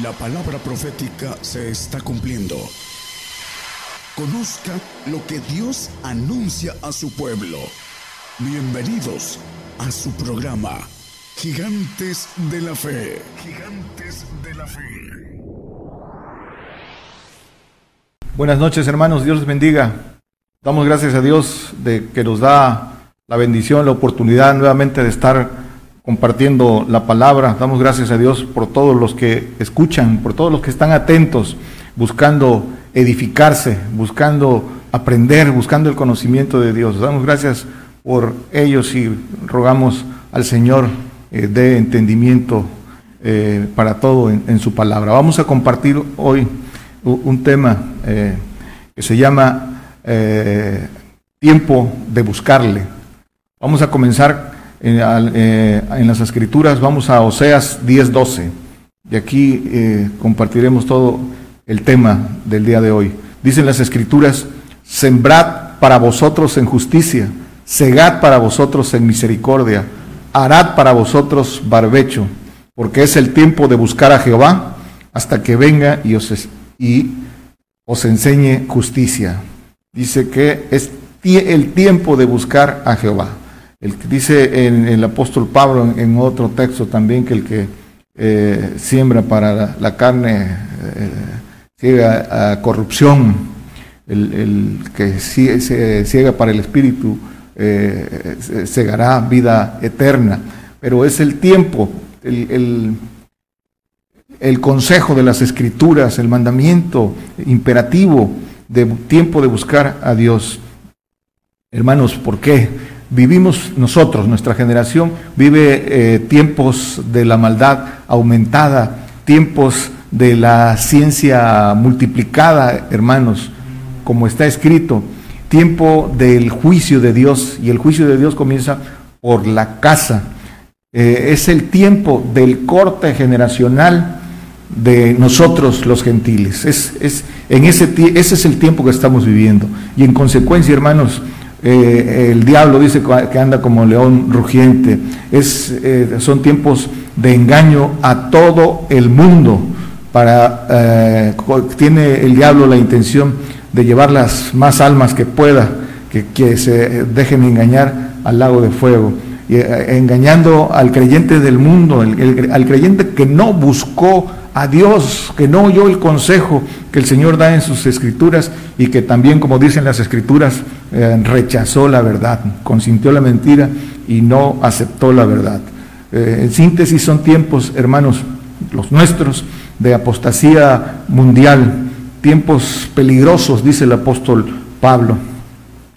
La palabra profética se está cumpliendo. Conozca lo que Dios anuncia a su pueblo. Bienvenidos a su programa, Gigantes de la Fe. Gigantes de la Fe. Buenas noches hermanos, Dios les bendiga. Damos gracias a Dios de que nos da la bendición, la oportunidad nuevamente de estar compartiendo la palabra. Damos gracias a Dios por todos los que escuchan, por todos los que están atentos, buscando edificarse, buscando aprender, buscando el conocimiento de Dios. Damos gracias por ellos y rogamos al Señor eh, de entendimiento eh, para todo en, su palabra. Vamos a compartir hoy un tema eh, que se llama tiempo de buscarle. Vamos a comenzar eh, en, las escrituras, vamos a Oseas 10:12. Y aquí eh, compartiremos todo el tema del día de hoy. Dicen las escrituras, sembrad para vosotros en justicia, segad para vosotros en misericordia, harad para vosotros barbecho, porque es el tiempo de buscar a Jehová hasta que venga y os, y os enseñe justicia. Dice que es el tiempo de buscar a Jehová. El que dice en, el apóstol Pablo en, otro texto también que el que eh, siembra para la, carne eh, a corrupción, el, que se, ciega para el espíritu eh, segará vida eterna. Pero es el tiempo, el, el consejo de las escrituras, el mandamiento imperativo de tiempo de buscar a Dios. Hermanos, ¿por qué? Vivimos nosotros, nuestra generación vive eh, tiempos de la maldad aumentada, tiempos de la ciencia multiplicada, hermanos, como está escrito, tiempo del juicio de Dios, y el juicio de Dios comienza por la casa. Eh, es el tiempo del corte generacional de nosotros los gentiles. Es, es, en ese, ese es el tiempo que estamos viviendo. Y en consecuencia, hermanos, eh, el diablo dice que anda como león rugiente. Es, eh, son tiempos de engaño a todo el mundo. Para, eh, tiene el diablo la intención de llevar las más almas que pueda, que, que se dejen engañar al lago de fuego. Y, engañando al creyente del mundo, al creyente que no buscó a Dios, que no oyó el consejo que el Señor da en sus escrituras y que también, como dicen las escrituras, eh, rechazó la verdad, consintió la mentira y no aceptó la verdad. Eh, en síntesis son tiempos, hermanos, los nuestros, de apostasía mundial, tiempos peligrosos, dice el apóstol Pablo.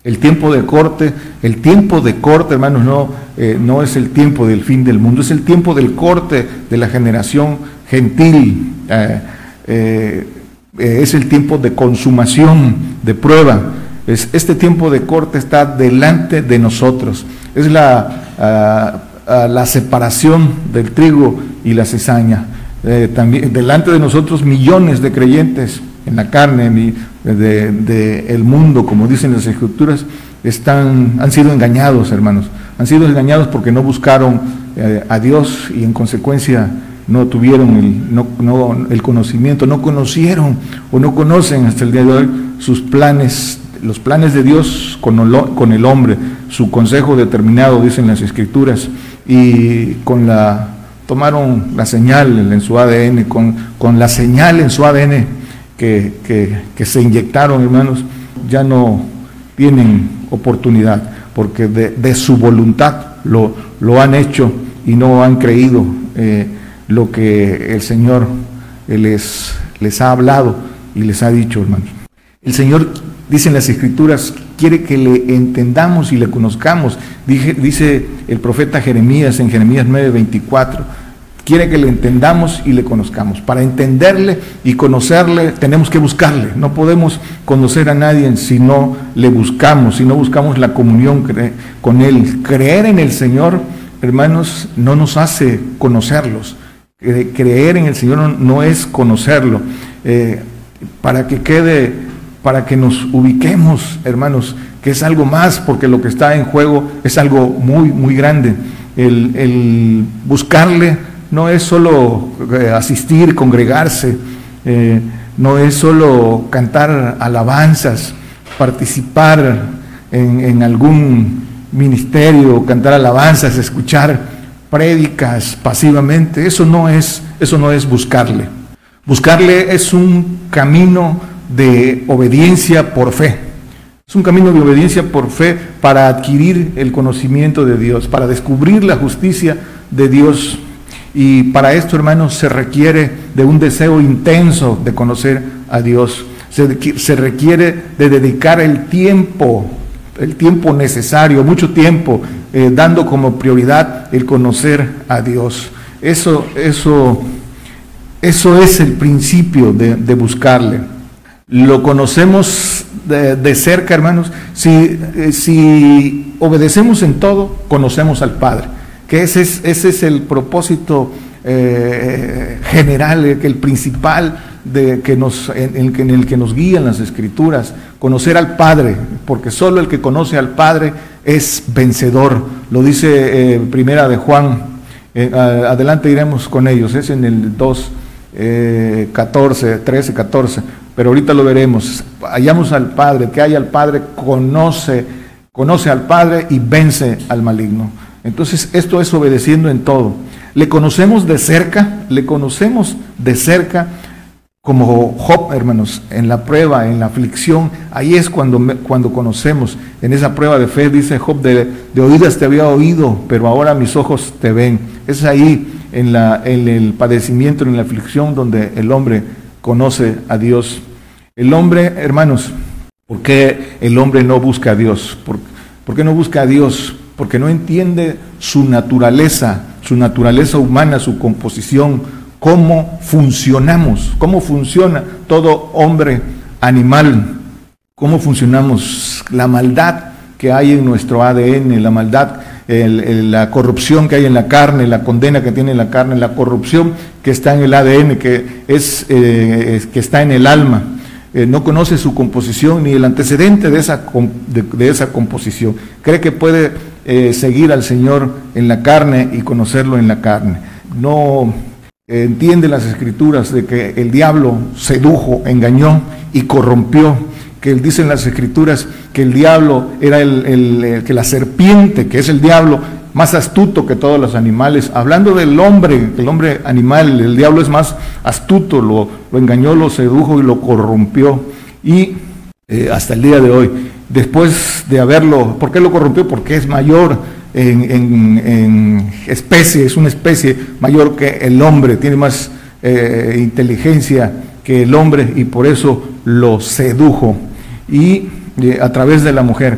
El tiempo de corte, el tiempo de corte, hermanos, no, eh, no es el tiempo del fin del mundo, es el tiempo del corte de la generación gentil. es el tiempo de consumación, de prueba este tiempo de corte está delante de nosotros. Es la, la separación del trigo y la cizaña. Eh, también delante de nosotros millones de creyentes en la carne de, el mundo, como dicen las escrituras, están, han sido engañados, hermanos. Han sido engañados porque no buscaron eh, a Dios y en consecuencia no tuvieron el, no, el conocimiento, no conocieron o no conocen hasta el día de hoy sus planes los planes de Dios con, el hombre, su consejo determinado, dicen las escrituras, y con la, tomaron la señal en su ADN, con, la señal en su ADN que, se inyectaron, hermanos, ya no tienen oportunidad, porque de, su voluntad lo, lo, han hecho y no han creído eh, lo que el Señor les, les ha hablado y les ha dicho, hermanos. El Señor dicen las escrituras, quiere que le entendamos y le conozcamos. dice el profeta Jeremías en Jeremías 9:24, quiere que le entendamos y le conozcamos. Para entenderle y conocerle tenemos que buscarle. No podemos conocer a nadie si no le buscamos, si no buscamos la comunión con Él. Creer en el Señor, hermanos, no nos hace conocerlos. Creer en el Señor no, es conocerlo. Eh, para que quede para que nos ubiquemos, hermanos, que es algo más, porque lo que está en juego es algo muy, muy grande. El, buscarle no es solo eh, asistir, congregarse, eh, no es solo cantar alabanzas, participar en, algún ministerio, cantar alabanzas, escuchar prédicas pasivamente. Eso no es, eso no es buscarle. Buscarle es un camino de obediencia por fe. Es un camino de obediencia por fe para adquirir el conocimiento de Dios, para descubrir la justicia de Dios. Y para esto, hermanos, se requiere de un deseo intenso de conocer a Dios. Se, requiere de dedicar el tiempo, el tiempo necesario, mucho tiempo, eh, dando como prioridad el conocer a Dios. Eso, eso, eso es el principio de, de buscarle lo conocemos de, cerca, hermanos, si, eh, si, obedecemos en todo, conocemos al Padre. Que ese es, ese es el propósito eh, general, el principal de que nos, en, el, en, el, que nos guían las escrituras, conocer al Padre, porque solo el que conoce al Padre es vencedor. Lo dice eh, Primera de Juan. adelante iremos con ellos, es en el 2, 14, 13, 14 pero ahorita lo veremos. Hallamos al Padre, que haya al Padre, conoce, conoce al Padre y vence al maligno. Entonces, esto es obedeciendo en todo. Le conocemos de cerca, le conocemos de cerca como Job, hermanos, en la prueba, en la aflicción, ahí es cuando, cuando conocemos, en esa prueba de fe, dice Job, de, oídas te había oído, pero ahora mis ojos te ven. Es ahí, en, la, en el padecimiento, en la aflicción, donde el hombre conoce a Dios. El hombre, hermanos, ¿por qué el hombre no busca a Dios? ¿Por, qué no busca a Dios? Porque no entiende su naturaleza, su naturaleza humana, su composición, cómo funcionamos, cómo funciona todo hombre animal, cómo funcionamos, la maldad que hay en nuestro ADN, la maldad la corrupción que hay en la carne, la condena que tiene la carne, la corrupción que está en el ADN, que, es, eh, que está en el alma. Eh, no conoce su composición ni el antecedente de esa, de, esa composición. Cree que puede eh, seguir al Señor en la carne y conocerlo en la carne. No entiende las escrituras de que el diablo sedujo, engañó y corrompió que dice en las escrituras que el diablo era el, que la serpiente, que es el diablo, más astuto que todos los animales. Hablando del hombre, el hombre animal, el diablo es más astuto, lo, engañó, lo sedujo y lo corrompió. Y eh, hasta el día de hoy, después de haberlo, ¿por qué lo corrompió? Porque es mayor en, especie, es una especie mayor que el hombre, tiene más eh, inteligencia que el hombre y por eso lo sedujo y eh, a través de la mujer.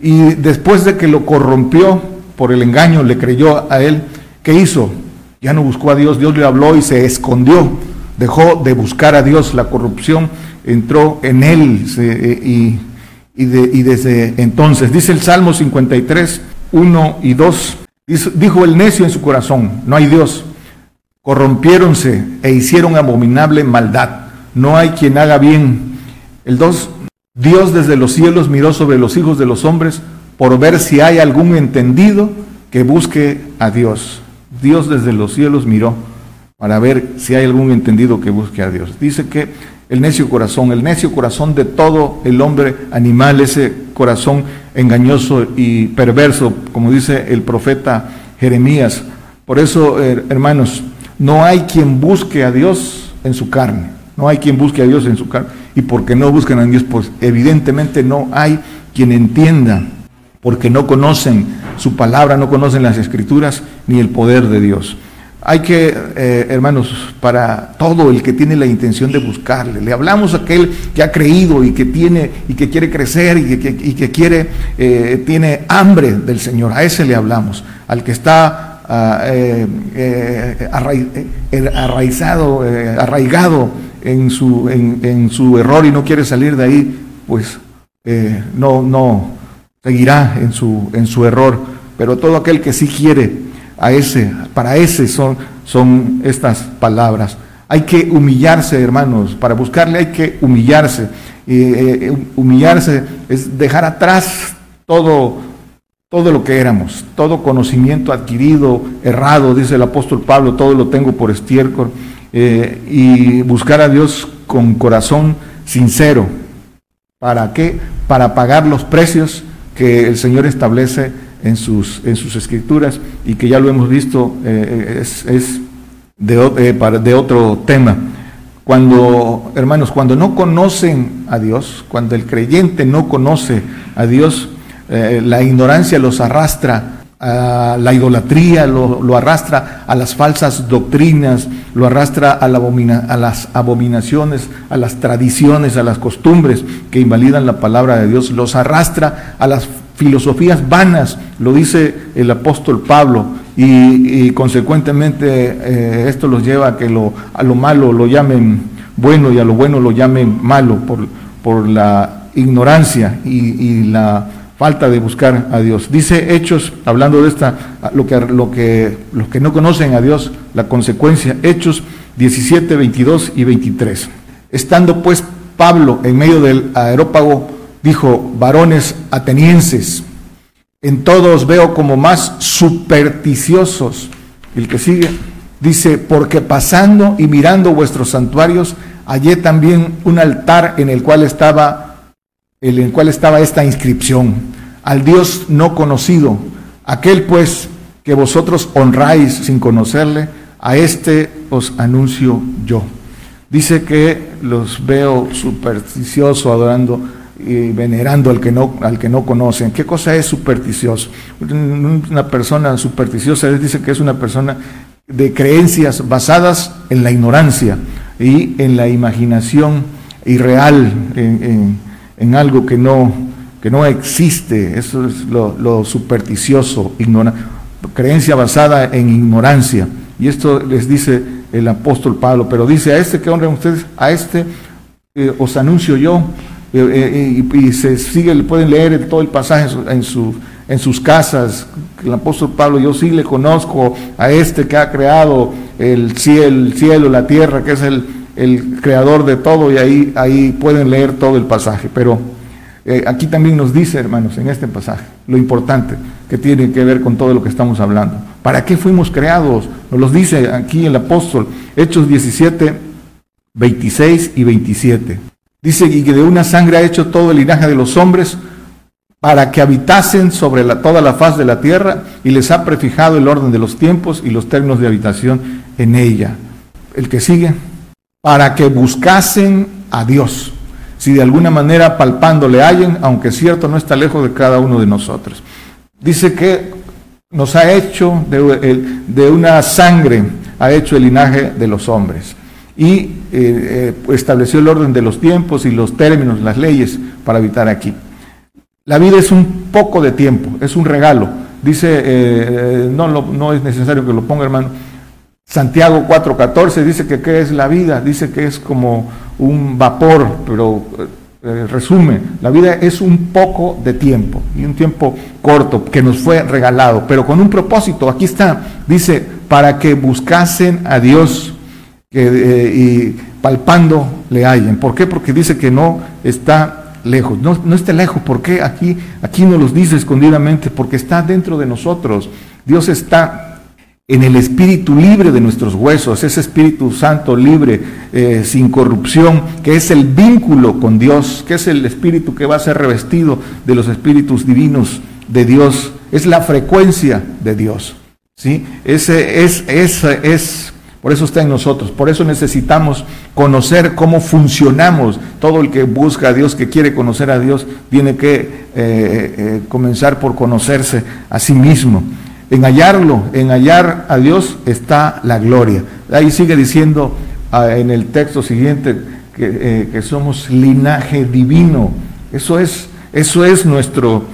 Y después de que lo corrompió por el engaño, le creyó a él, ¿qué hizo? Ya no buscó a Dios, Dios le habló y se escondió, dejó de buscar a Dios, la corrupción entró en él eh, y, y, desde entonces, dice el Salmo 53, 1 y 2, dijo el necio en su corazón, no hay Dios, corrompiéronse e hicieron abominable maldad, no hay quien haga bien. El 2 Dios desde los cielos miró sobre los hijos de los hombres por ver si hay algún entendido que busque a Dios. Dios desde los cielos miró para ver si hay algún entendido que busque a Dios. Dice que el necio corazón, el necio corazón de todo el hombre animal, ese corazón engañoso y perverso, como dice el profeta Jeremías. Por eso, hermanos, no hay quien busque a Dios en su carne. No hay quien busque a Dios en su carne. Y porque no buscan a Dios, pues evidentemente no hay quien entienda, porque no conocen su palabra, no conocen las escrituras ni el poder de Dios. Hay que, eh, hermanos, para todo el que tiene la intención de buscarle, le hablamos a aquel que ha creído y que tiene y que quiere crecer y que, quiere, eh, tiene hambre del Señor, a ese le hablamos, al que está arraizado, arraigado en su, en, su error y no quiere salir de ahí, pues no, no seguirá en su, en su error. Pero todo aquel que sí quiere a ese, para ese son, son estas palabras. Hay que humillarse, hermanos, para buscarle hay que humillarse. Eh, humillarse es dejar atrás todo, todo lo que éramos, todo conocimiento adquirido, errado, dice el apóstol Pablo, todo lo tengo por estiércol, eh, y buscar a Dios con corazón sincero. ¿Para qué? Para pagar los precios que el Señor establece en sus, en sus escrituras y que ya lo hemos visto, eh, es, de, eh, de otro tema. Cuando, hermanos, cuando no conocen a Dios, cuando el creyente no conoce a Dios, eh, la ignorancia los arrastra a la idolatría, lo, arrastra a las falsas doctrinas, lo arrastra a, la a las abominaciones, a las tradiciones, a las costumbres que invalidan la palabra de Dios, los arrastra a las filosofías vanas, lo dice el apóstol Pablo, y, consecuentemente eh, esto los lleva a que lo, a lo malo lo llamen bueno y a lo bueno lo llamen malo por, por la ignorancia y, la falta de buscar a Dios. Dice Hechos, hablando de esta, lo que, lo que, los que no conocen a Dios, la consecuencia, Hechos 17, 22 y 23. Estando pues Pablo en medio del aerópago, dijo, varones atenienses, en todos veo como más supersticiosos. El que sigue dice, porque pasando y mirando vuestros santuarios, hallé también un altar en el cual estaba, en el cual estaba esta inscripción, al Dios no conocido, aquel pues que vosotros honráis sin conocerle, a este os anuncio yo. Dice que los veo supersticiosos adorando y venerando al que no, al que no conocen. ¿Qué cosa es supersticioso? Una persona supersticiosa dice que es una persona de creencias basadas en la ignorancia y en la imaginación irreal, en, algo que no, que no existe. Eso es lo, supersticioso, creencia basada en ignorancia. Y esto les dice el apóstol Pablo, pero dice a este que honren ustedes, a este eh, os anuncio yo, eh, eh, y, se sigue, pueden leer todo el pasaje en, su, en sus casas. El apóstol Pablo, yo sí le conozco a este que ha creado el cielo, el cielo la tierra, que es el, el creador de todo, y ahí, ahí pueden leer todo el pasaje. Pero eh, aquí también nos dice, hermanos, en este pasaje, lo importante que tiene que ver con todo lo que estamos hablando. ¿Para qué fuimos creados? Nos lo dice aquí el apóstol, Hechos 17, 26 y 27. Dice, y que de una sangre ha hecho todo el linaje de los hombres para que habitasen sobre toda la faz de la tierra y les ha prefijado el orden de los tiempos y los términos de habitación en ella. El que sigue, para que buscasen a Dios, si de alguna manera palpando le hallen, aunque cierto no está lejos de cada uno de nosotros. Dice que nos ha hecho de una sangre, ha hecho el linaje de los hombres y eh, eh, estableció el orden de los tiempos y los términos, las leyes para habitar aquí. La vida es un poco de tiempo, es un regalo. Dice, eh, no, no es necesario que lo ponga hermano, Santiago 4:14 dice que qué es la vida, dice que es como un vapor, pero resume, la vida es un poco de tiempo y un tiempo corto que nos fue regalado, pero con un propósito. Aquí está, dice, para que buscasen a Dios eh, y palpando le hallen. ¿Por qué? Porque dice que no está lejos. No, no está lejos. ¿Por qué? Aquí, aquí nos los dice escondidamente. Porque está dentro de nosotros. Dios está en el espíritu libre de nuestros huesos, ese espíritu santo libre, eh, sin corrupción, que es el vínculo con Dios, que es el espíritu que va a ser revestido de los espíritus divinos de Dios, es la frecuencia de Dios. ¿sí? Ese es, es, es por eso está en nosotros. Por eso necesitamos conocer cómo funcionamos. Todo el que busca a Dios, que quiere conocer a Dios, tiene que eh, eh, comenzar por conocerse a sí mismo. En hallarlo, en hallar a Dios está la gloria. Ahí sigue diciendo ah, en el texto siguiente que, eh, somos linaje divino. Eso es, eso es nuestro,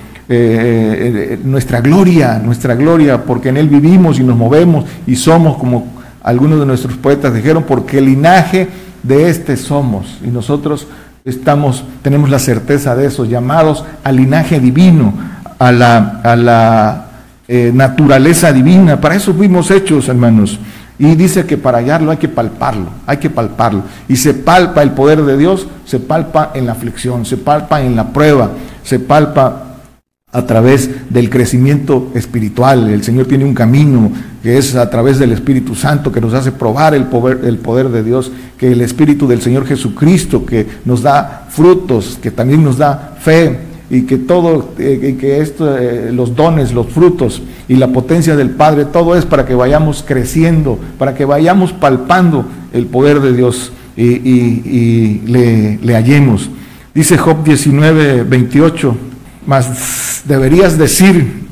nuestra gloria, nuestra gloria, porque en Él vivimos y nos movemos y somos como algunos de nuestros poetas dijeron, porque el linaje de este somos. Y nosotros estamos, tenemos la certeza de eso, llamados al linaje divino, a la, a la eh, naturaleza divina. Para eso fuimos hechos, hermanos. Y dice que para hallarlo hay que palparlo, hay que palparlo. Y se palpa el poder de Dios, se palpa en la aflicción, se palpa en la prueba, se palpa a través del crecimiento espiritual. El Señor tiene un camino que es a través del Espíritu Santo que nos hace probar el poder, poder de Dios, que el Espíritu del Señor Jesucristo que nos da frutos, que también nos da fe y que todo, eh, que esto, eh, los dones, los frutos y la potencia del Padre, todo es para que vayamos creciendo, para que vayamos palpando el poder de Dios y, le, le hallemos. Dice Job 19, 28, mas deberías decir,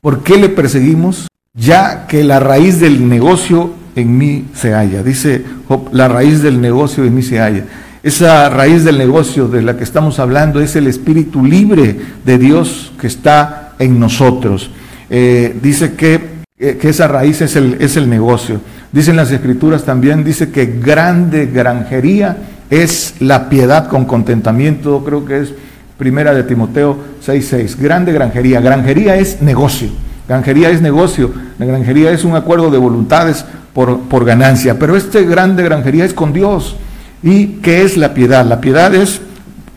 ¿por qué le perseguimos? Ya que la raíz del negocio en mí se halla. Dice Job, la raíz del negocio en mí se halla. Esa raíz del negocio de la que estamos hablando es el espíritu libre de Dios que está en nosotros. Eh, dice que, eh, que, esa raíz es el, es el negocio. Dicen las escrituras también, dice que grande granjería es la piedad con contentamiento, creo que es primera de Timoteo 6.6. Grande granjería. Granjería es negocio. Granjería es negocio. La granjería es un acuerdo de voluntades por, por ganancia. Pero este grande granjería es con Dios. ¿Y qué es la piedad? La piedad es,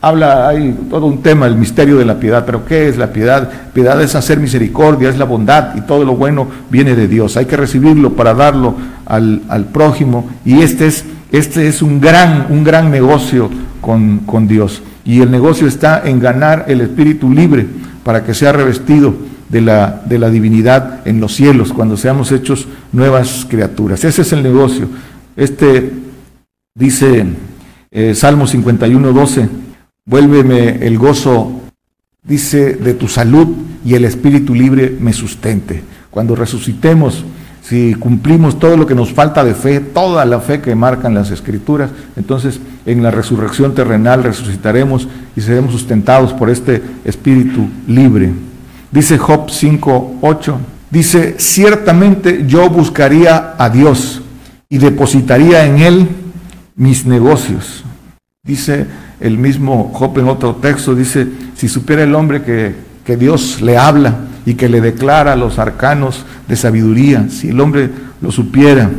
habla, hay todo un tema, el misterio de la piedad, pero ¿qué es la piedad? Piedad es hacer misericordia, es la bondad y todo lo bueno viene de Dios. Hay que recibirlo para darlo al, al prójimo y este es, este es un, gran, un gran negocio con, con Dios. Y el negocio está en ganar el espíritu libre para que sea revestido de la, de la divinidad en los cielos, cuando seamos hechos nuevas criaturas. Ese es el negocio. Este Dice eh, Salmo 51, 12, vuélveme el gozo, dice, de tu salud y el espíritu libre me sustente. Cuando resucitemos, si cumplimos todo lo que nos falta de fe, toda la fe que marcan las escrituras, entonces en la resurrección terrenal resucitaremos y seremos sustentados por este espíritu libre. Dice Job 5, 8, dice, ciertamente yo buscaría a Dios y depositaría en él mis negocios. Dice el mismo Job en otro texto, dice, si supiera el hombre que, que Dios le habla y que le declara los arcanos de sabiduría, si el hombre lo supiera,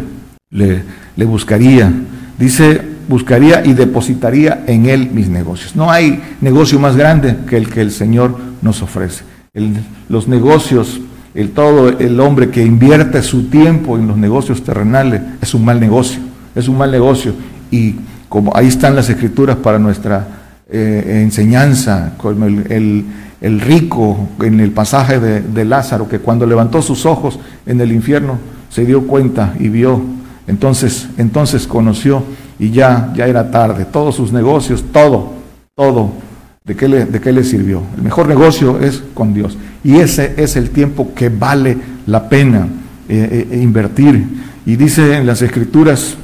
le, buscaría. Dice, buscaría y depositaría en él mis negocios. No hay negocio más grande que el que el Señor nos ofrece. los negocios, el todo el hombre que invierte su tiempo en los negocios terrenales es un mal negocio, es un mal negocio y como ahí están las escrituras para nuestra eh, enseñanza, como el, rico en el pasaje de, Lázaro, que cuando levantó sus ojos en el infierno se dio cuenta y vio, entonces, entonces conoció y ya, ya era tarde, todos sus negocios, todo, todo, ¿de qué, le, ¿de qué le sirvió? El mejor negocio es con Dios y ese es el tiempo que vale la pena eh, eh, invertir. Y dice en las escrituras,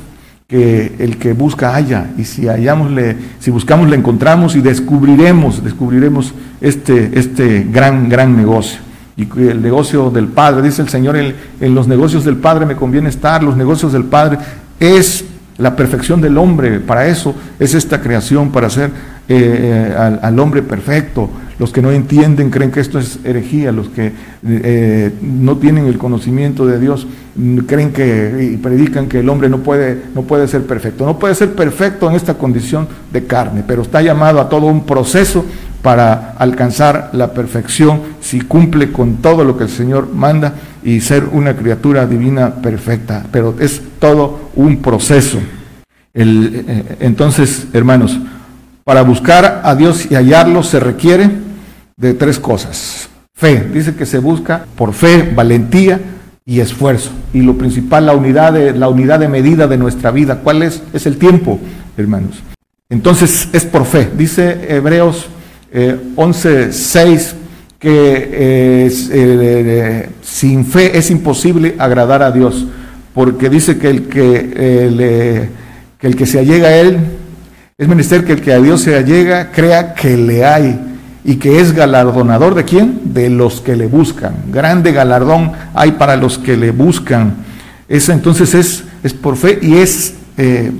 que el que busca haya, y si hallamos si buscamos le encontramos y descubriremos, descubriremos este, este gran, gran negocio. Y el negocio del Padre, dice el Señor, en, en los negocios del Padre me conviene estar, los negocios del Padre es la perfección del hombre, para eso es esta creación, para hacer eh, eh, al, hombre perfecto. Los que no entienden creen que esto es herejía, los que eh, no tienen el conocimiento de Dios mm, creen que y predican que el hombre no puede, no puede ser perfecto. No puede ser perfecto en esta condición de carne, pero está llamado a todo un proceso para alcanzar la perfección si cumple con todo lo que el Señor manda y ser una criatura divina perfecta. Pero es todo un proceso. entonces, hermanos, para buscar a Dios y hallarlo se requiere de tres cosas. Fe, dice que se busca por fe, valentía y esfuerzo. Y lo principal, la unidad de, la unidad de medida de nuestra vida. ¿Cuál es? Es el tiempo, hermanos. Entonces es por fe. Dice Hebreos eh, 11.6 que eh, eh, sin fe es imposible agradar a Dios, porque dice que el que, eh, que el que se allega a Él es menester que el que a Dios se allega crea que le hay y que es galardonador de quién? De los que le buscan. Grande galardón hay para los que le buscan. Eso entonces es, es por fe y es eh,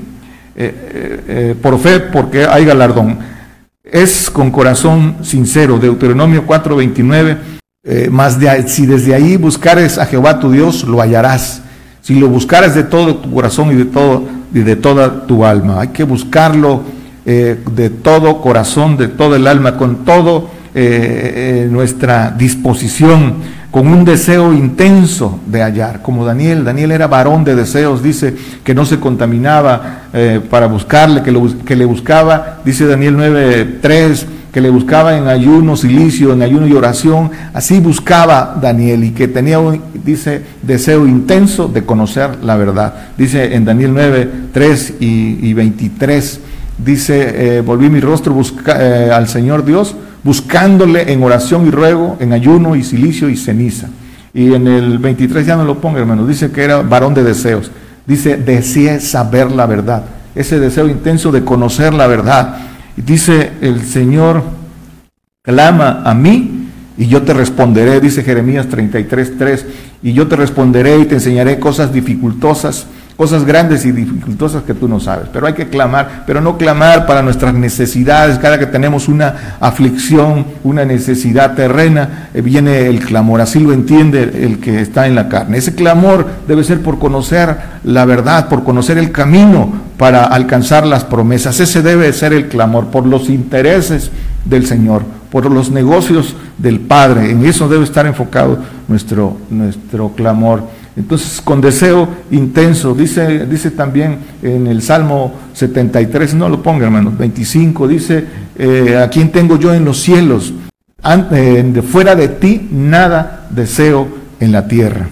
eh, eh, por fe porque hay galardón. Es con corazón sincero. Deuteronomio 4:29. más de, si desde ahí buscares a Jehová tu Dios, lo hallarás. Si lo buscares de todo tu corazón y de todo y de toda tu alma. Hay que buscarlo eh, de todo corazón, de todo el alma, con todo eh, nuestra disposición, con un deseo intenso de hallar, como Daniel. Daniel era varón de deseos, dice que no se contaminaba eh, para buscarle, que, que le buscaba, dice Daniel 9.3, que le buscaba en ayuno, silicio, en ayuno y oración. Así buscaba Daniel y que tenía un, dice, deseo intenso de conocer la verdad. Dice en Daniel 9, 3 y, 23, dice, eh, volví mi rostro eh, al Señor Dios, buscándole en oración y ruego, en ayuno y silicio y ceniza. Y en el 23 ya no lo ponga, hermano, dice que era varón de deseos. Dice, deseé saber la verdad. Ese deseo intenso de conocer la verdad y dice el Señor, clama a mí y yo te responderé, dice Jeremías 33.3, y yo te responderé y te enseñaré cosas dificultosas cosas grandes y dificultosas que tú no sabes. Pero hay que clamar, pero no clamar para nuestras necesidades. Cada que tenemos una aflicción, una necesidad terrena, eh, viene el clamor. Así lo entiende el que está en la carne. Ese clamor debe ser por conocer la verdad, por conocer el camino para alcanzar las promesas. Ese debe ser el clamor por los intereses del Señor, por los negocios del Padre. En eso debe estar enfocado nuestro, nuestro clamor. Entonces, con deseo intenso, dice, dice también en el Salmo 73, no lo ponga hermano, 25, dice, eh, ¿a quién tengo yo en los cielos? de fuera de ti nada deseo en la tierra.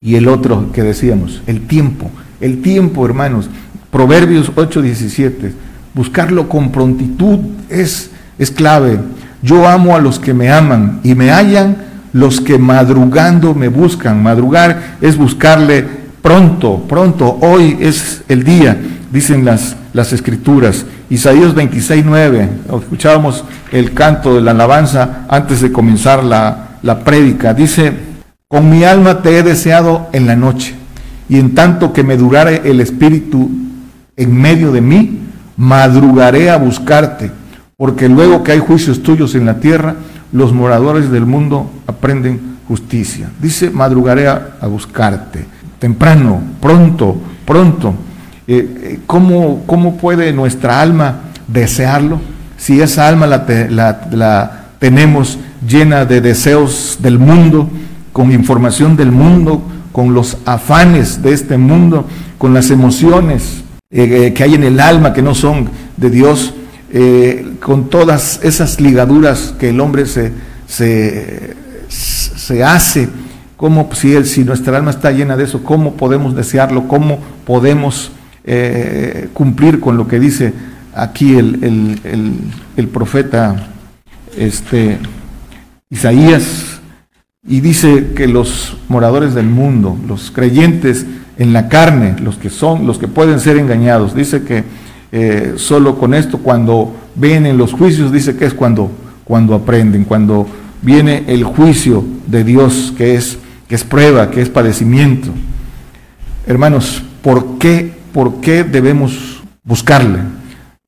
Y el otro que decíamos, el tiempo, el tiempo, hermanos, Proverbios 8, 17, buscarlo con prontitud es, es clave. Yo amo a los que me aman y me hallan los que madrugando me buscan. Madrugar es buscarle pronto, pronto, hoy es el día, dicen las, las escrituras. Isaías 26, 9, escuchábamos el canto de la alabanza antes de comenzar la, la prédica. Dice, con mi alma te he deseado en la noche, y en tanto que me durare el espíritu en medio de mí, madrugaré a buscarte, porque luego que hay juicios tuyos en la tierra, los moradores del mundo aprenden justicia. Dice, madrugaré a, buscarte, temprano, pronto, pronto. Eh, eh, ¿cómo, ¿cómo, puede nuestra alma desearlo? Si esa alma la, tenemos llena de deseos del mundo, con información del mundo, con los afanes de este mundo, con las emociones eh, que hay en el alma que no son de Dios, eh, con todas esas ligaduras que el hombre se, se, hace, ¿cómo, si, si nuestra alma está llena de eso, cómo podemos desearlo, cómo podemos eh, cumplir con lo que dice aquí el, el, profeta este, Isaías? Y dice que los moradores del mundo, los creyentes en la carne, los que son, los que pueden ser engañados, dice que eh, solo con esto, cuando ven en los juicios, dice que es cuando, cuando aprenden, cuando viene el juicio de Dios, que es, que es prueba, que es padecimiento. Hermanos, ¿por qué, ¿por qué debemos buscarle?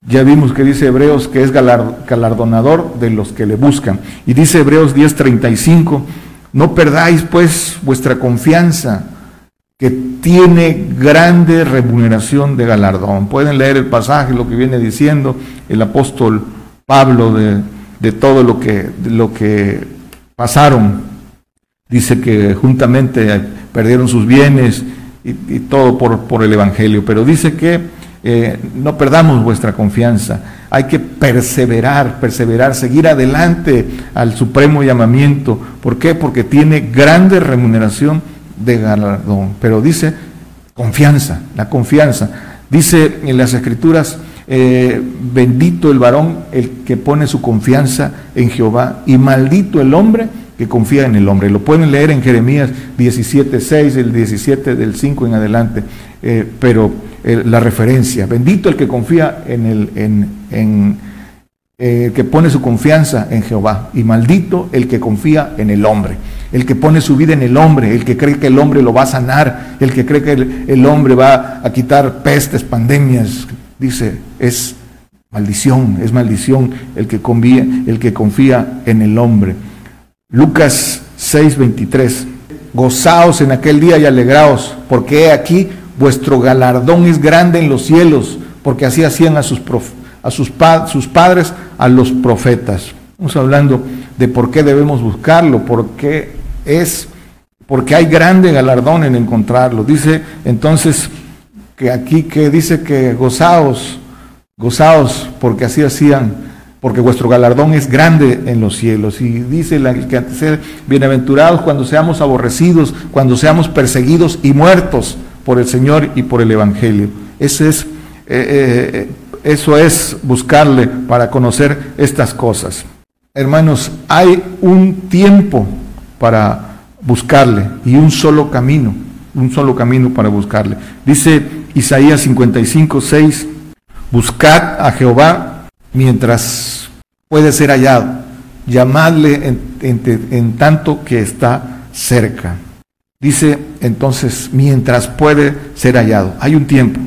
Ya vimos que dice Hebreos que es galardonador de los que le buscan. Y dice Hebreos 10:35, no perdáis pues vuestra confianza que tiene grande remuneración de galardón. Pueden leer el pasaje, lo que viene diciendo el apóstol Pablo de, todo lo que, lo que pasaron. Dice que juntamente perdieron sus bienes y, todo por, por, el Evangelio, pero dice que eh, no perdamos vuestra confianza, hay que perseverar, perseverar, seguir adelante al supremo llamamiento. ¿Por qué? Porque tiene grande remuneración de galardón. Pero dice confianza, la confianza. Dice en las escrituras, eh, bendito el varón el que pone su confianza en Jehová y maldito el hombre que confía en el hombre. Lo pueden leer en Jeremías 17, 6, el 17 del 5 en adelante, eh, pero eh, la referencia, bendito el que confía en el, en, en que pone su confianza en Jehová y maldito el que confía en el hombre el que pone su vida en el hombre, el que cree que el hombre lo va a sanar, el que cree que el, hombre va a quitar pestes, pandemias, dice, es maldición, es maldición el que confía, el que confía en el hombre. Lucas 6:23, gozaos en aquel día y alegraos, porque aquí vuestro galardón es grande en los cielos, porque así hacían a sus, a sus, padres, a los profetas. Estamos hablando de por qué debemos buscarlo, por qué es, porque hay grande galardón en encontrarlo. Dice entonces que aquí que dice que gozaos, gozaos, porque así hacían, porque vuestro galardón es grande en los cielos. Y dice la, que antes bienaventurados cuando seamos aborrecidos, cuando seamos perseguidos y muertos por el Señor y por el Evangelio. Ese es, eh, eh, eso es buscarle para conocer estas cosas. Hermanos, hay un tiempo para buscarle y un solo camino, un solo camino para buscarle. Dice Isaías 55, 6, buscad a Jehová mientras puede ser hallado, llamadle en, tanto que está cerca. Dice entonces, mientras puede ser hallado, hay un tiempo.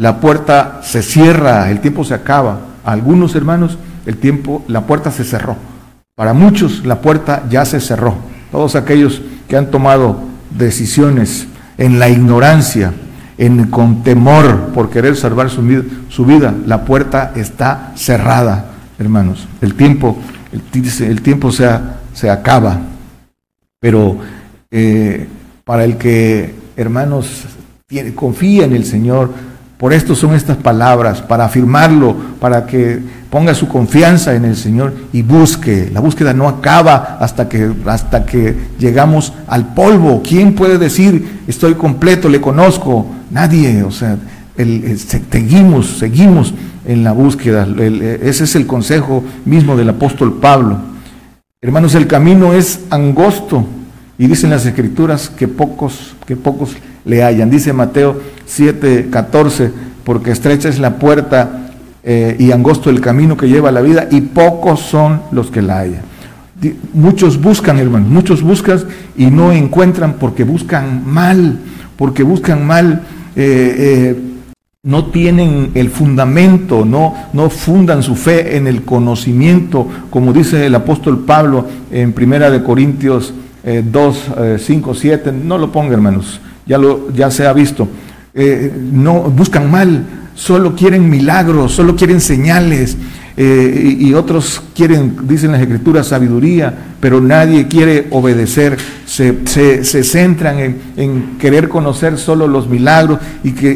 La puerta se cierra, el tiempo se acaba. algunos hermanos, el tiempo, la puerta se cerró. Para muchos, la puerta ya se cerró. Todos aquellos que han tomado decisiones en la ignorancia, en, con temor por querer salvar su, su vida, la puerta está cerrada, hermanos. El tiempo, el, tiempo se, se, acaba. Pero eh, para el que, hermanos, tiene, confía en el Señor, por esto son estas palabras, para afirmarlo, para que ponga su confianza en el Señor y busque. La búsqueda no acaba hasta que, hasta que llegamos al polvo. ¿Quién puede decir, estoy completo, le conozco? Nadie, o sea, seguimos, seguimos en la búsqueda. ese es el consejo mismo del apóstol Pablo. Hermanos, el camino es angosto y dicen las escrituras que pocos, que pocos le hallan. Dice Mateo 7, 14, porque estrecha es la puerta eh, y angosto el camino que lleva a la vida y pocos son los que la hallan. Muchos buscan, hermanos, muchos buscan y no encuentran porque buscan mal, porque buscan mal eh, eh, no tienen el fundamento, no, no fundan su fe en el conocimiento, como dice el apóstol Pablo en Primera de Corintios 2, 5, 7, no lo ponga hermanos, ya, se ha visto, eh, no buscan mal, solo quieren milagros, solo quieren señales, y, otros quieren, dicen las escrituras, sabiduría, pero nadie quiere obedecer, se, centran en, querer conocer solo los milagros y, que,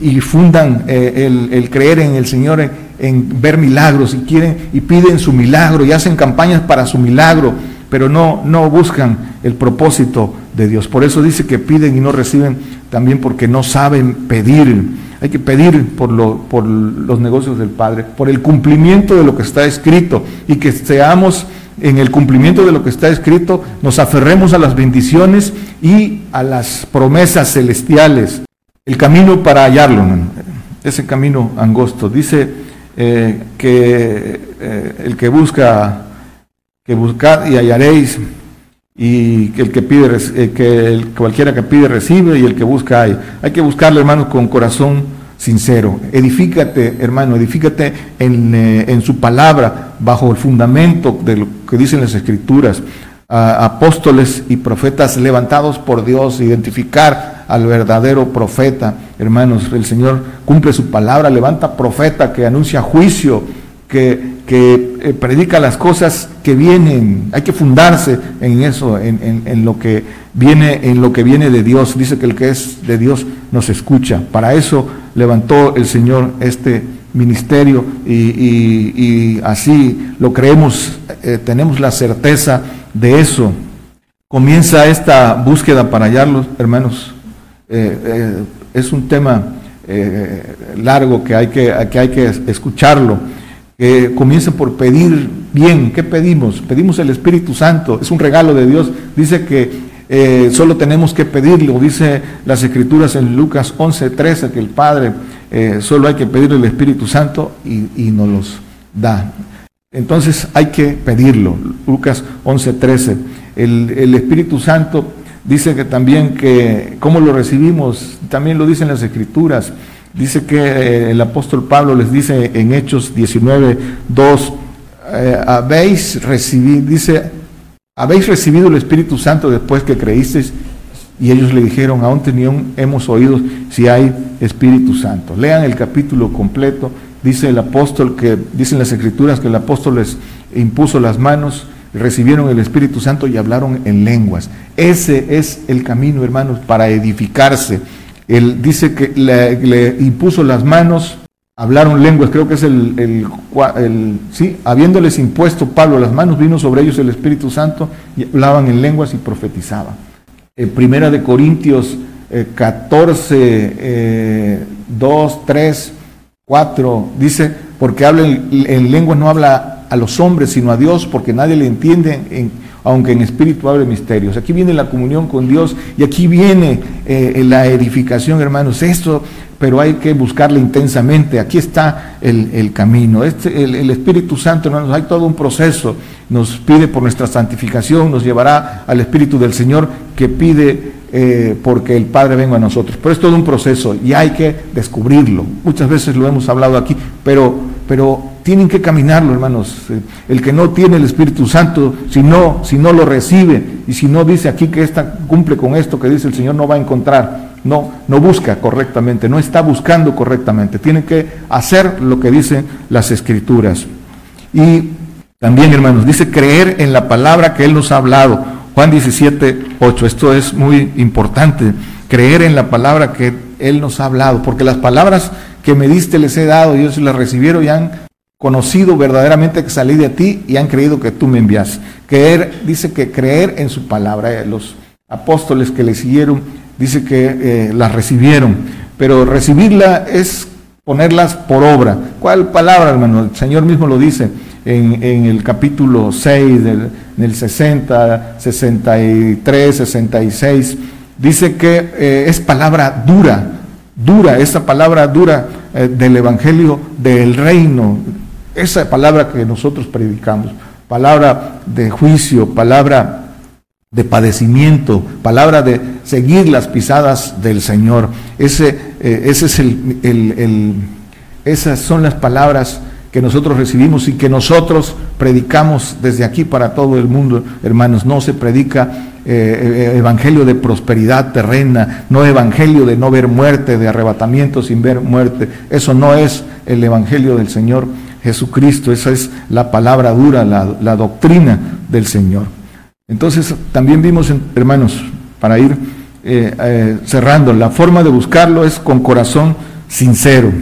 y, fundan eh, el, creer en el Señor en, ver milagros y quieren y piden su milagro y hacen campañas para su milagro, pero no, no buscan el propósito de Dios. Por eso dice que piden y no reciben también porque no saben pedir. Hay que pedir por, lo, por los negocios del Padre, por el cumplimiento de lo que está escrito y que seamos en el cumplimiento de lo que está escrito, nos aferremos a las bendiciones y a las promesas celestiales. El camino para hallarlo, ese camino angosto. Dice eh, que eh, el que busca, que buscad y hallaréis, y el que pide, eh, que cualquiera que pide recibe y el que busca hay. Hay que buscarle, hermano, con corazón sincero. Edifícate, hermano, edifícate en, eh, en, su palabra, bajo el fundamento de lo que dicen las escrituras. apóstoles y profetas levantados por Dios, identificar al verdadero profeta. Hermanos, el Señor cumple su palabra, levanta profeta que anuncia juicio, que, eh, predica las cosas que vienen. Hay que fundarse en eso, en, lo que viene, en lo que viene de Dios. Dice que el que es de Dios nos escucha. Para eso levantó el Señor este ministerio y, así lo creemos, eh, tenemos la certeza de eso. Comienza esta búsqueda para hallarlos, hermanos. Eh, es un tema largo que hay que, que hay que escucharlo que comiencen por pedir bien. ¿Qué pedimos? Pedimos el Espíritu Santo, es un regalo de Dios. Dice que eh, solo tenemos que pedirlo, dice las Escrituras en Lucas 11, 13, que el Padre eh, solo hay que pedirle el Espíritu Santo y, nos los da. Entonces hay que pedirlo. Lucas 11, 13. El, el Espíritu Santo dice que también que, ¿cómo lo recibimos? También lo dicen las Escrituras. Dice que eh, el apóstol Pablo les dice en Hechos 19, 2, eh, habéis recibido, dice, habéis recibido el Espíritu Santo después que creísteis. Y ellos le dijeron, aún tenían, hemos oído si hay Espíritu Santo. Lean el capítulo completo. Dice el apóstol que, dicen las escrituras que el apóstol les impuso las manos, recibieron el Espíritu Santo y hablaron en lenguas. Ese es el camino, hermanos, para edificarse. Él dice que le, impuso las manos, hablaron lenguas, creo que es el, el, sí, habiéndoles impuesto Pablo las manos, vino sobre ellos el Espíritu Santo y hablaban en lenguas y profetizaban. En primera de Corintios 14, 2, 3, 4, dice, porque habla en, lenguas no habla a los hombres, sino a Dios, porque nadie le entiende, aunque en espíritu hable misterios. Aquí viene la comunión con Dios y aquí viene eh, la edificación, hermanos. Esto, pero hay que buscarle intensamente. Aquí está el, camino. Este, el, Espíritu Santo, hermanos, hay todo un proceso. Nos pide por nuestra santificación, nos llevará al Espíritu del Señor que pide eh, porque el Padre venga a nosotros. Pero es todo un proceso y hay que descubrirlo. Muchas veces lo hemos hablado aquí, pero, pero tienen que caminarlo, hermanos. Eh, el que no tiene el Espíritu Santo, si no, si no lo recibe y si no dice aquí que esta, cumple con esto que dice el Señor, no va a encontrar. No, no busca correctamente, no está buscando correctamente. Tiene que hacer lo que dicen las Escrituras. Y también, hermanos, dice creer en la palabra que Él nos ha hablado. Juan 17, 8. Esto es muy importante, creer en la palabra que Él nos ha hablado, porque las palabras que me diste les he dado, ellos las recibieron y han conocido verdaderamente que salí de ti y han creído que tú me envías. Creer, dice que creer en su palabra. Eh, los apóstoles que le siguieron, dice que eh, las recibieron, pero recibirla es ponerlas por obra. ¿Cuál palabra, hermano? El Señor mismo lo dice en, el capítulo 6, del, en 60, 63, 66, dice que eh, es palabra dura, dura, esa palabra dura eh, del Evangelio del reino, esa palabra que nosotros predicamos, palabra de juicio, palabra de padecimiento, palabra de seguir las pisadas del Señor. Ese, eh, ese es el, esas son las palabras que nosotros recibimos y que nosotros predicamos desde aquí para todo el mundo, hermanos. No se predica eh, eh, evangelio de prosperidad terrena, no evangelio de no ver muerte, de arrebatamiento sin ver muerte. Eso no es el evangelio del Señor Jesucristo, esa es la palabra dura, la, doctrina del Señor. Entonces, también vimos, hermanos, para ir eh, cerrando, la forma de buscarlo es con corazón sincero.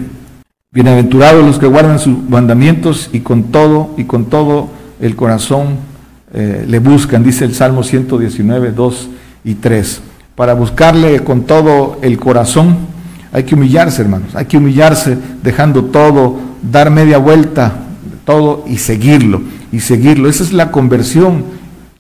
Bienaventurados los que guardan sus mandamientos y con todo y con todo el corazón eh, le buscan, dice el Salmo 119, 2 y 3. Para buscarle con todo el corazón hay que humillarse, hermanos, hay que humillarse dejando todo, dar media vuelta, todo y seguirlo, y seguirlo. Esa es la conversión,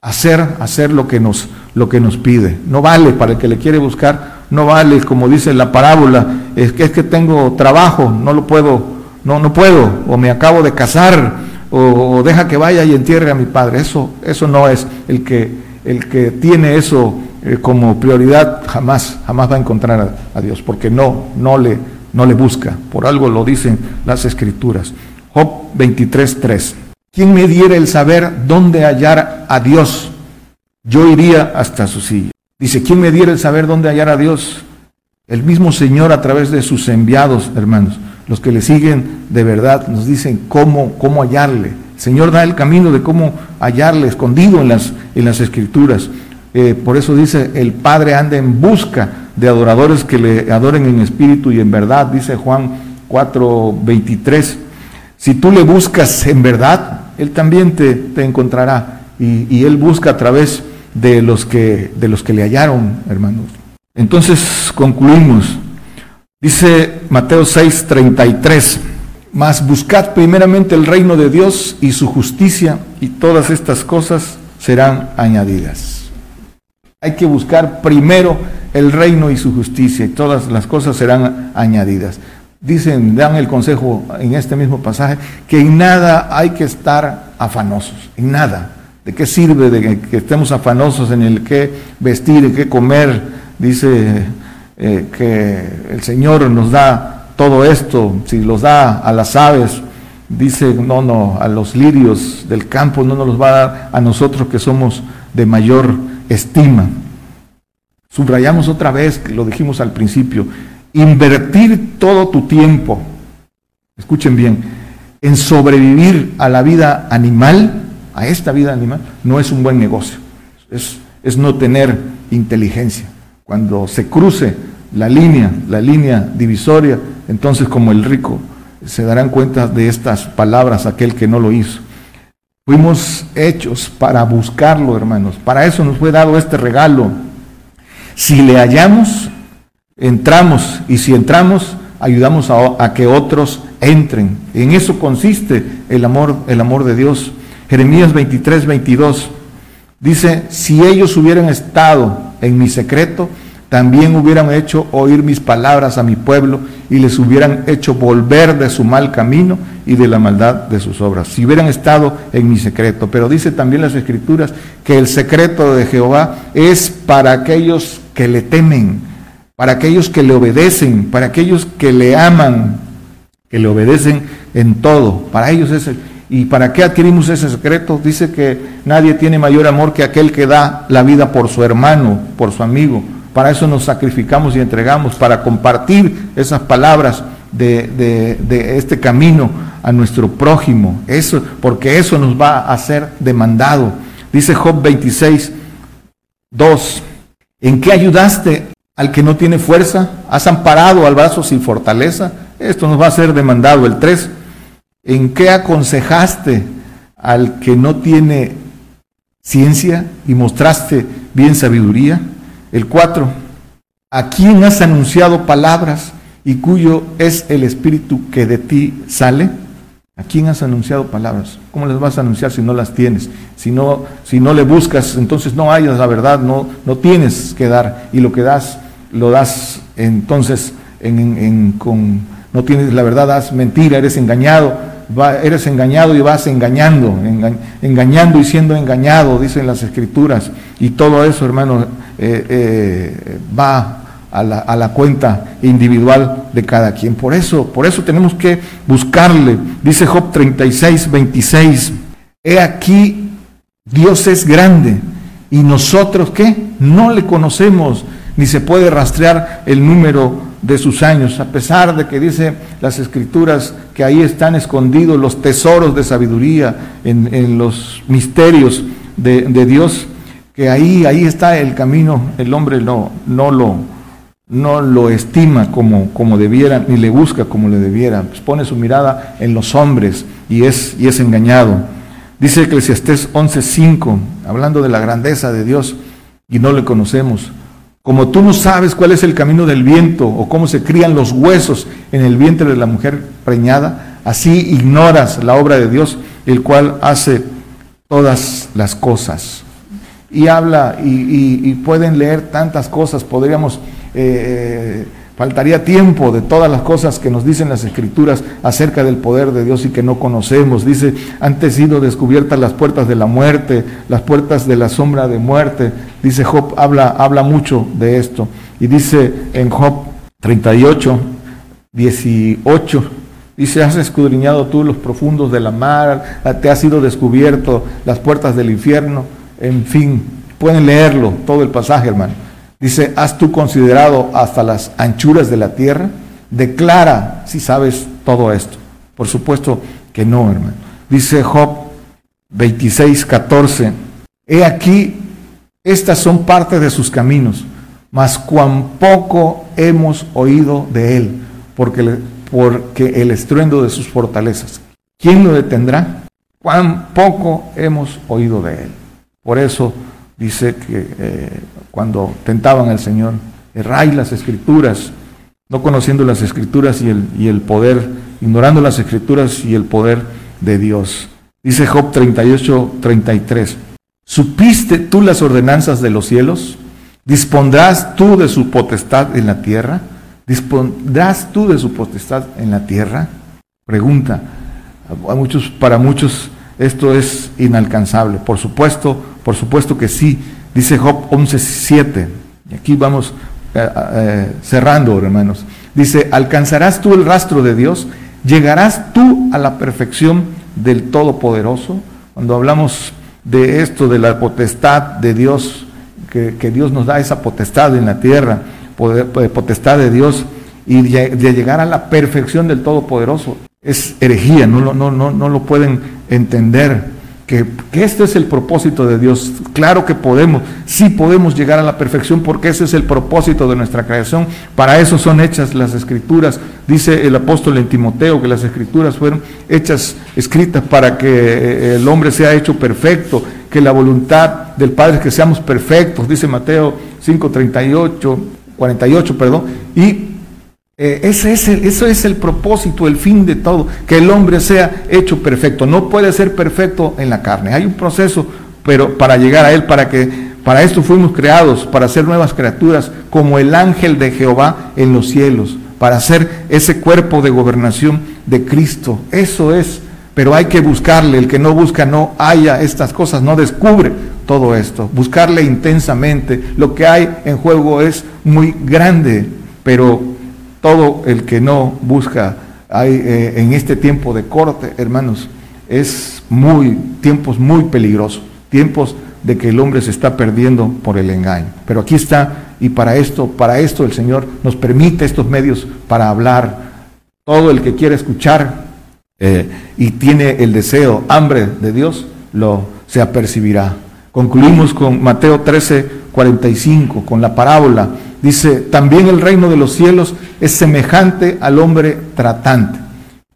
hacer, hacer lo que nos, lo que nos pide. No vale para el que le quiere buscar no vale, como dice la parábola, es que es que tengo trabajo, no lo puedo, no, no puedo, o me acabo de casar, o, deja que vaya y entierre a mi padre. Eso, eso no es el que, el que tiene eso eh, como prioridad, jamás, jamás va a encontrar a, Dios, porque no, no le, no le busca. Por algo lo dicen las escrituras. Job 23.3. ¿Quién me diera el saber dónde hallar a Dios? Yo iría hasta su silla. Dice, ¿quién me diera el saber dónde hallar a Dios? El mismo Señor a través de sus enviados, hermanos, los que le siguen de verdad, nos dicen cómo, cómo hallarle. El Señor da el camino de cómo hallarle, escondido en las, en las escrituras. Eh, por eso dice, el Padre anda en busca de adoradores que le adoren en espíritu y en verdad, dice Juan 4, 23. Si tú le buscas en verdad, Él también te, te encontrará. Y, Él busca a través de los que, de los que le hallaron, hermanos. Entonces concluimos. Dice Mateo 6, 33, mas buscad primeramente el reino de Dios y su justicia y todas estas cosas serán añadidas. Hay que buscar primero el reino y su justicia y todas las cosas serán añadidas. Dicen, dan el consejo en este mismo pasaje, que en nada hay que estar afanosos, en nada. ¿De qué sirve de que, estemos afanosos en el qué vestir, y qué comer? Dice eh, que el Señor nos da todo esto, si los da a las aves, dice, no, no, a los lirios del campo no nos los va a dar a nosotros que somos de mayor estima. Subrayamos otra vez, lo dijimos al principio, invertir todo tu tiempo, escuchen bien, en sobrevivir a la vida animal a esta vida animal, no es un buen negocio. Es, no tener inteligencia. Cuando se cruce la línea, la línea divisoria, entonces como el rico se darán cuenta de estas palabras aquel que no lo hizo. Fuimos hechos para buscarlo, hermanos. Para eso nos fue dado este regalo. Si le hallamos, entramos. Y si entramos, ayudamos a, que otros entren. En eso consiste el amor, el amor de Dios. Jeremías 23, 22 dice, si ellos hubieran estado en mi secreto, también hubieran hecho oír mis palabras a mi pueblo y les hubieran hecho volver de su mal camino y de la maldad de sus obras. Si hubieran estado en mi secreto. Pero dice también las escrituras que el secreto de Jehová es para aquellos que le temen, para aquellos que le obedecen, para aquellos que le aman, que le obedecen en todo. Para ellos es el... ¿Y para qué adquirimos ese secreto? Dice que nadie tiene mayor amor que aquel que da la vida por su hermano, por su amigo. Para eso nos sacrificamos y entregamos, para compartir esas palabras de, este camino a nuestro prójimo. Eso, porque eso nos va a ser demandado. Dice Job 26, 2. ¿En qué ayudaste al que no tiene fuerza? ¿Has amparado al brazo sin fortaleza? Esto nos va a ser demandado. El 3. ¿En qué aconsejaste al que no tiene ciencia y mostraste bien sabiduría? El 4. ¿A quién has anunciado palabras y cuyo es el espíritu que de ti sale? ¿A quién has anunciado palabras? ¿Cómo les vas a anunciar si no las tienes? Si no, si no le buscas, entonces no hayas la verdad, no, no tienes que dar. Y lo que das, lo das entonces en, con, no tienes la verdad, das mentira, eres engañado, eres engañado y vas engañando, engañando y siendo engañado, dicen las escrituras. Y todo eso, hermano, eh, eh, va a la, a la, cuenta individual de cada quien. Por eso, por eso tenemos que buscarle. Dice Job 36, 26. He aquí, Dios es grande y nosotros qué? No le conocemos, ni se puede rastrear el número de sus años, a pesar de que dice las escrituras que ahí están escondidos los tesoros de sabiduría en, en los misterios de, de Dios que ahí, ahí está el camino, el hombre no, no, lo, no lo estima como, como debiera, ni le busca como le debiera, pues pone su mirada en los hombres y es, y es engañado. Dice Eclesiastés 11:5, hablando de la grandeza de Dios, y no le conocemos. Como tú no sabes cuál es el camino del viento o cómo se crían los huesos en el vientre de la mujer preñada, así ignoras la obra de Dios, el cual hace todas las cosas. Y habla y, pueden leer tantas cosas, podríamos, eh, eh, faltaría tiempo de todas las cosas que nos dicen las escrituras acerca del poder de Dios y que no conocemos. Dice, antes sido descubiertas las puertas de la muerte, las puertas de la sombra de muerte. Dice Job, habla, habla mucho de esto. Y dice en Job 38, 18, Dice, has escudriñado tú los profundos de la mar, te has sido descubierto las puertas del infierno en fin, pueden leerlo, todo el pasaje, hermano. Dice, ¿has tú considerado hasta las anchuras de la tierra? Declara si sabes todo esto. Por supuesto que no, hermano. Dice Job 26, 14, he aquí, estas son parte de sus caminos, mas cuán poco hemos oído de él, porque, porque el estruendo de sus fortalezas. ¿Quién lo detendrá? Cuán poco hemos oído de él. Por eso dice que eh, cuando tentaban al Señor, erráis las escrituras, no conociendo las escrituras y el, y el poder, ignorando las escrituras y el poder de Dios. Dice Job 38, 33. ¿Supiste tú las ordenanzas de los cielos? ¿Dispondrás tú de su potestad en la tierra? ¿Dispondrás tú de su potestad en la tierra? Pregunta. A muchos, para muchos esto es inalcanzable. Por supuesto, por supuesto que sí. Dice Job 11.7. Y aquí vamos eh, eh, cerrando, hermanos. Dice, ¿alcanzarás tú el rastro de Dios? ¿Llegarás tú a la perfección del Todopoderoso? Cuando hablamos de esto, de la potestad de Dios, que, Dios nos da esa potestad en la tierra, eh, potestad de Dios, y de, llegar a la perfección del Todopoderoso, es herejía, no, no, no, no lo pueden entender. Que, este es el propósito de Dios. Claro que podemos, sí podemos llegar a la perfección porque ese es el propósito de nuestra creación. Para eso son hechas las escrituras. Dice el apóstol en Timoteo que las escrituras fueron hechas, escritas para que eh, el hombre sea hecho perfecto, que la voluntad del Padre es que seamos perfectos, dice Mateo 5:38, 48, perdón, y eh, ese es el, eso es el propósito, el fin de todo, que el hombre sea hecho perfecto. No puede ser perfecto en la carne. Hay un proceso, pero para llegar a él, para que para esto fuimos creados, para ser nuevas criaturas, como el ángel de Jehová en los cielos, para ser ese cuerpo de gobernación de Cristo. Eso es, pero hay que buscarle. El que no busca no haya estas cosas, no descubre todo esto. Buscarle intensamente. Lo que hay en juego es muy grande, pero todo el que no busca hay, eh, en este tiempo de corte, hermanos, es muy, tiempos muy peligrosos, tiempos de que el hombre se está perdiendo por el engaño. Pero aquí está, y para esto, para esto el Señor nos permite estos medios para hablar. Todo el que quiere escuchar eh, y tiene el deseo, hambre de Dios, lo se apercibirá. Concluimos con Mateo 13, 45, con la parábola Dice, también el reino de los cielos es semejante al hombre tratante,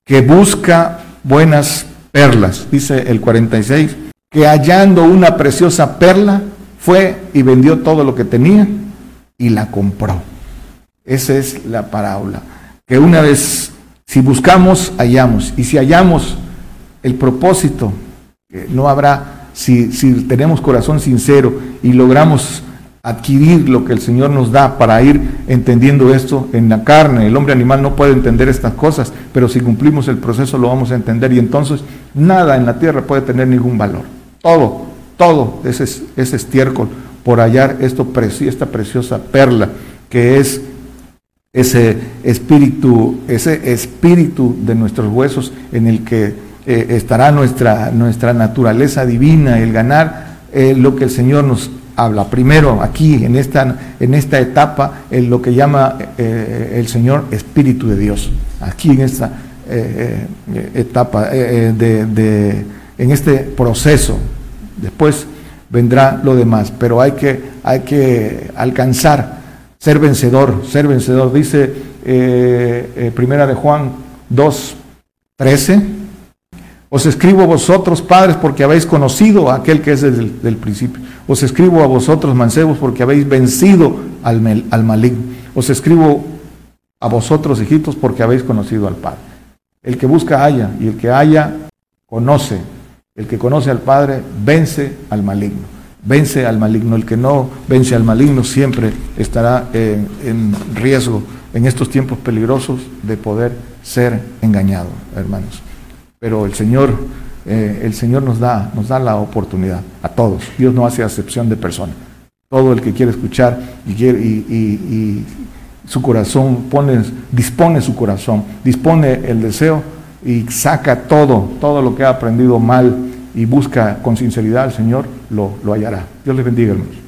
que busca buenas perlas. Dice el 46, que hallando una preciosa perla, fue y vendió todo lo que tenía y la compró. Esa es la parábola. Que una vez, si buscamos, hallamos. Y si hallamos el propósito, no habrá, si, si tenemos corazón sincero y logramos adquirir lo que el Señor nos da para ir entendiendo esto en la carne. El hombre animal no puede entender estas cosas, pero si cumplimos el proceso lo vamos a entender y entonces nada en la tierra puede tener ningún valor. Todo, todo ese, ese estiércol por hallar esto, esta preciosa perla que es ese espíritu, ese espíritu de nuestros huesos en el que eh, estará nuestra, nuestra naturaleza divina, el ganar eh, lo que el Señor nos habla. Primero, aquí, en esta, en esta etapa, en lo que llama eh, el Señor Espíritu de Dios. Aquí en esta eh, eh, etapa, de, en este proceso. Después vendrá lo demás, pero hay que, hay que alcanzar, ser vencedor, ser vencedor. Dice Primera de Juan 2, 13 os escribo a vosotros, padres, porque habéis conocido a aquel que es desde el principio. Os escribo a vosotros, mancebos, porque habéis vencido al, al maligno. Os escribo a vosotros, hijitos, porque habéis conocido al Padre. El que busca haya, y el que haya conoce. El que conoce al Padre vence al maligno. Vence al maligno. El que no vence al maligno siempre estará en, en riesgo en estos tiempos peligrosos de poder ser engañado, hermanos. Pero el Señor, eh, el Señor nos da, nos da la oportunidad a todos. Dios no hace acepción de persona. Todo el que quiere escuchar y, quiere, su corazón pone, dispone su corazón, dispone el deseo y saca todo, todo lo que ha aprendido mal y busca con sinceridad al Señor, lo, lo hallará. Dios les bendiga, hermanos.